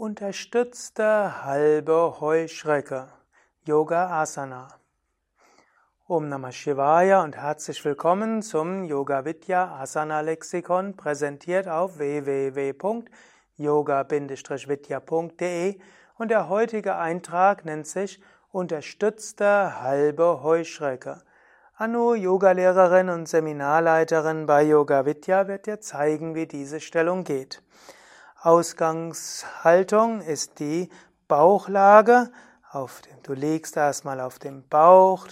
Unterstützte halbe Heuschrecke. Yoga Asana. Om Namah Shivaya und herzlich willkommen zum Yoga Vidya Asana Lexikon, präsentiert auf www.yoga-vidya.de und der heutige Eintrag nennt sich Unterstützte halbe Heuschrecke. Anu, Yogalehrerin und Seminarleiterin bei Yoga Vidya, wird dir zeigen, wie diese Stellung geht. Ausgangshaltung ist die Bauchlage. Auf dem, du liegst erstmal auf dem Bauch.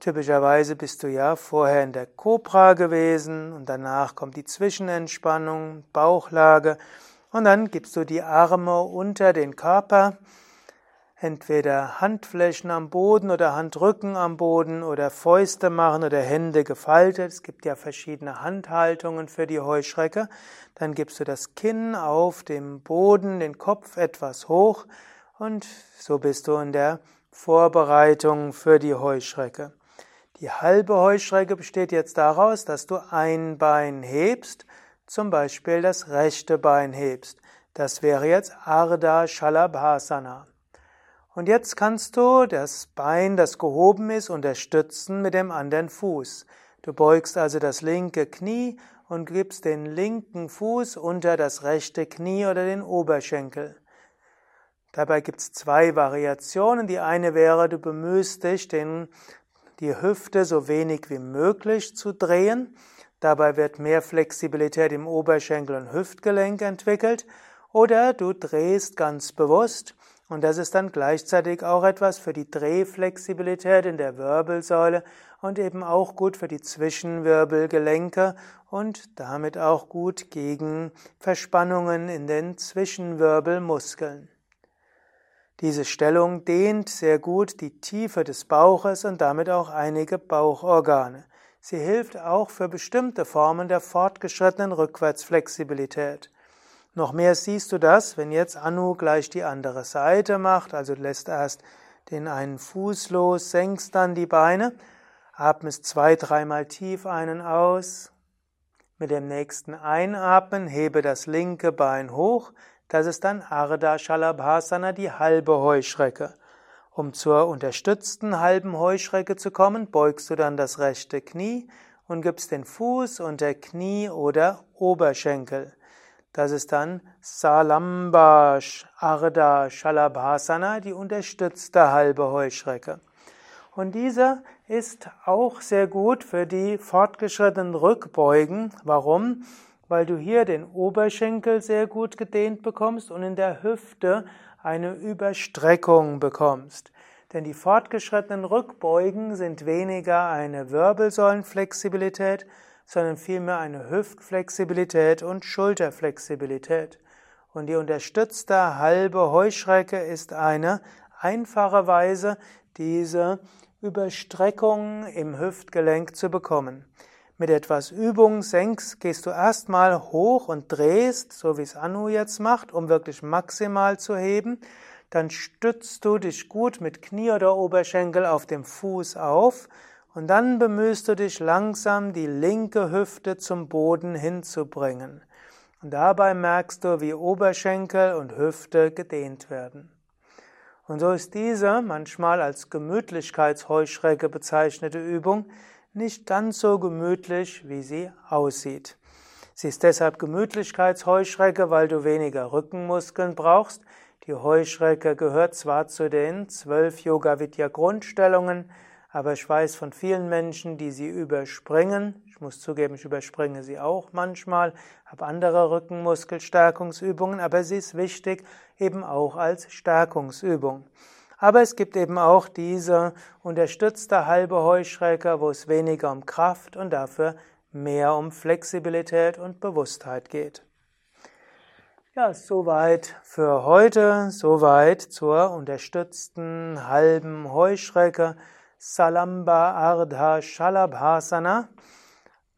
Typischerweise bist du ja vorher in der Cobra gewesen und danach kommt die Zwischenentspannung, Bauchlage und dann gibst du die Arme unter den Körper entweder Handflächen am Boden oder Handrücken am Boden oder Fäuste machen oder Hände gefaltet. Es gibt ja verschiedene Handhaltungen für die Heuschrecke. Dann gibst du das Kinn auf dem Boden, den Kopf etwas hoch und so bist du in der Vorbereitung für die Heuschrecke. Die halbe Heuschrecke besteht jetzt daraus, dass du ein Bein hebst, zum Beispiel das rechte Bein hebst. Das wäre jetzt Ardha Shalabhasana. Und jetzt kannst du das Bein, das gehoben ist, unterstützen mit dem anderen Fuß. Du beugst also das linke Knie und gibst den linken Fuß unter das rechte Knie oder den Oberschenkel. Dabei gibt es zwei Variationen. Die eine wäre, du bemühst dich, den, die Hüfte so wenig wie möglich zu drehen. Dabei wird mehr Flexibilität im Oberschenkel und Hüftgelenk entwickelt. Oder du drehst ganz bewusst und das ist dann gleichzeitig auch etwas für die Drehflexibilität in der Wirbelsäule und eben auch gut für die Zwischenwirbelgelenke und damit auch gut gegen Verspannungen in den Zwischenwirbelmuskeln. Diese Stellung dehnt sehr gut die Tiefe des Bauches und damit auch einige Bauchorgane. Sie hilft auch für bestimmte Formen der fortgeschrittenen Rückwärtsflexibilität. Noch mehr siehst du das, wenn jetzt Anu gleich die andere Seite macht, also lässt erst den einen Fuß los, senkst dann die Beine, atmest zwei, dreimal tief einen aus. Mit dem nächsten Einatmen hebe das linke Bein hoch, das ist dann Ardha Shalabhasana, die halbe Heuschrecke. Um zur unterstützten halben Heuschrecke zu kommen, beugst du dann das rechte Knie und gibst den Fuß unter Knie oder Oberschenkel. Das ist dann Salamba Ardha Shalabhasana, die unterstützte halbe Heuschrecke. Und dieser ist auch sehr gut für die fortgeschrittenen Rückbeugen. Warum? Weil du hier den Oberschenkel sehr gut gedehnt bekommst und in der Hüfte eine Überstreckung bekommst. Denn die fortgeschrittenen Rückbeugen sind weniger eine Wirbelsäulenflexibilität, sondern vielmehr eine Hüftflexibilität und Schulterflexibilität. Und die unterstützte halbe Heuschrecke ist eine einfache Weise, diese Überstreckung im Hüftgelenk zu bekommen. Mit etwas Übung senkst, gehst du erstmal hoch und drehst, so wie es Anu jetzt macht, um wirklich maximal zu heben. Dann stützt du dich gut mit Knie oder Oberschenkel auf dem Fuß auf und dann bemühst du dich langsam, die linke Hüfte zum Boden hinzubringen. Und dabei merkst du, wie Oberschenkel und Hüfte gedehnt werden. Und so ist diese manchmal als Gemütlichkeitsheuschrecke bezeichnete Übung nicht ganz so gemütlich, wie sie aussieht. Sie ist deshalb Gemütlichkeitsheuschrecke, weil du weniger Rückenmuskeln brauchst. Die Heuschrecke gehört zwar zu den zwölf Yoga Vidya Grundstellungen, aber ich weiß von vielen Menschen, die sie überspringen. Ich muss zugeben, ich überspringe sie auch manchmal, habe andere Rückenmuskelstärkungsübungen, aber sie ist wichtig eben auch als Stärkungsübung. Aber es gibt eben auch diese unterstützte halbe Heuschrecke, wo es weniger um Kraft und dafür mehr um Flexibilität und Bewusstheit geht. Ja, soweit für heute, soweit zur unterstützten halben Heuschrecke. Salamba Ardha Shalabhasana.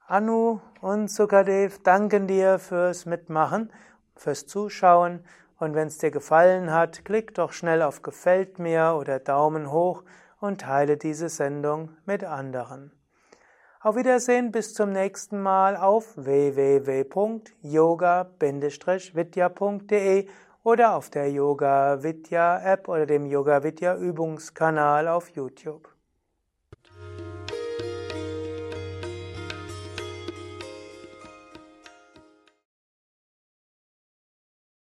Anu und Sukadev danken dir fürs Mitmachen, fürs Zuschauen und wenn es dir gefallen hat, klick doch schnell auf Gefällt mir oder Daumen hoch und teile diese Sendung mit anderen. Auf Wiedersehen bis zum nächsten Mal auf www.yoga-vidya.de oder auf der Yoga Vidya App oder dem Yoga Vidya Übungskanal auf YouTube.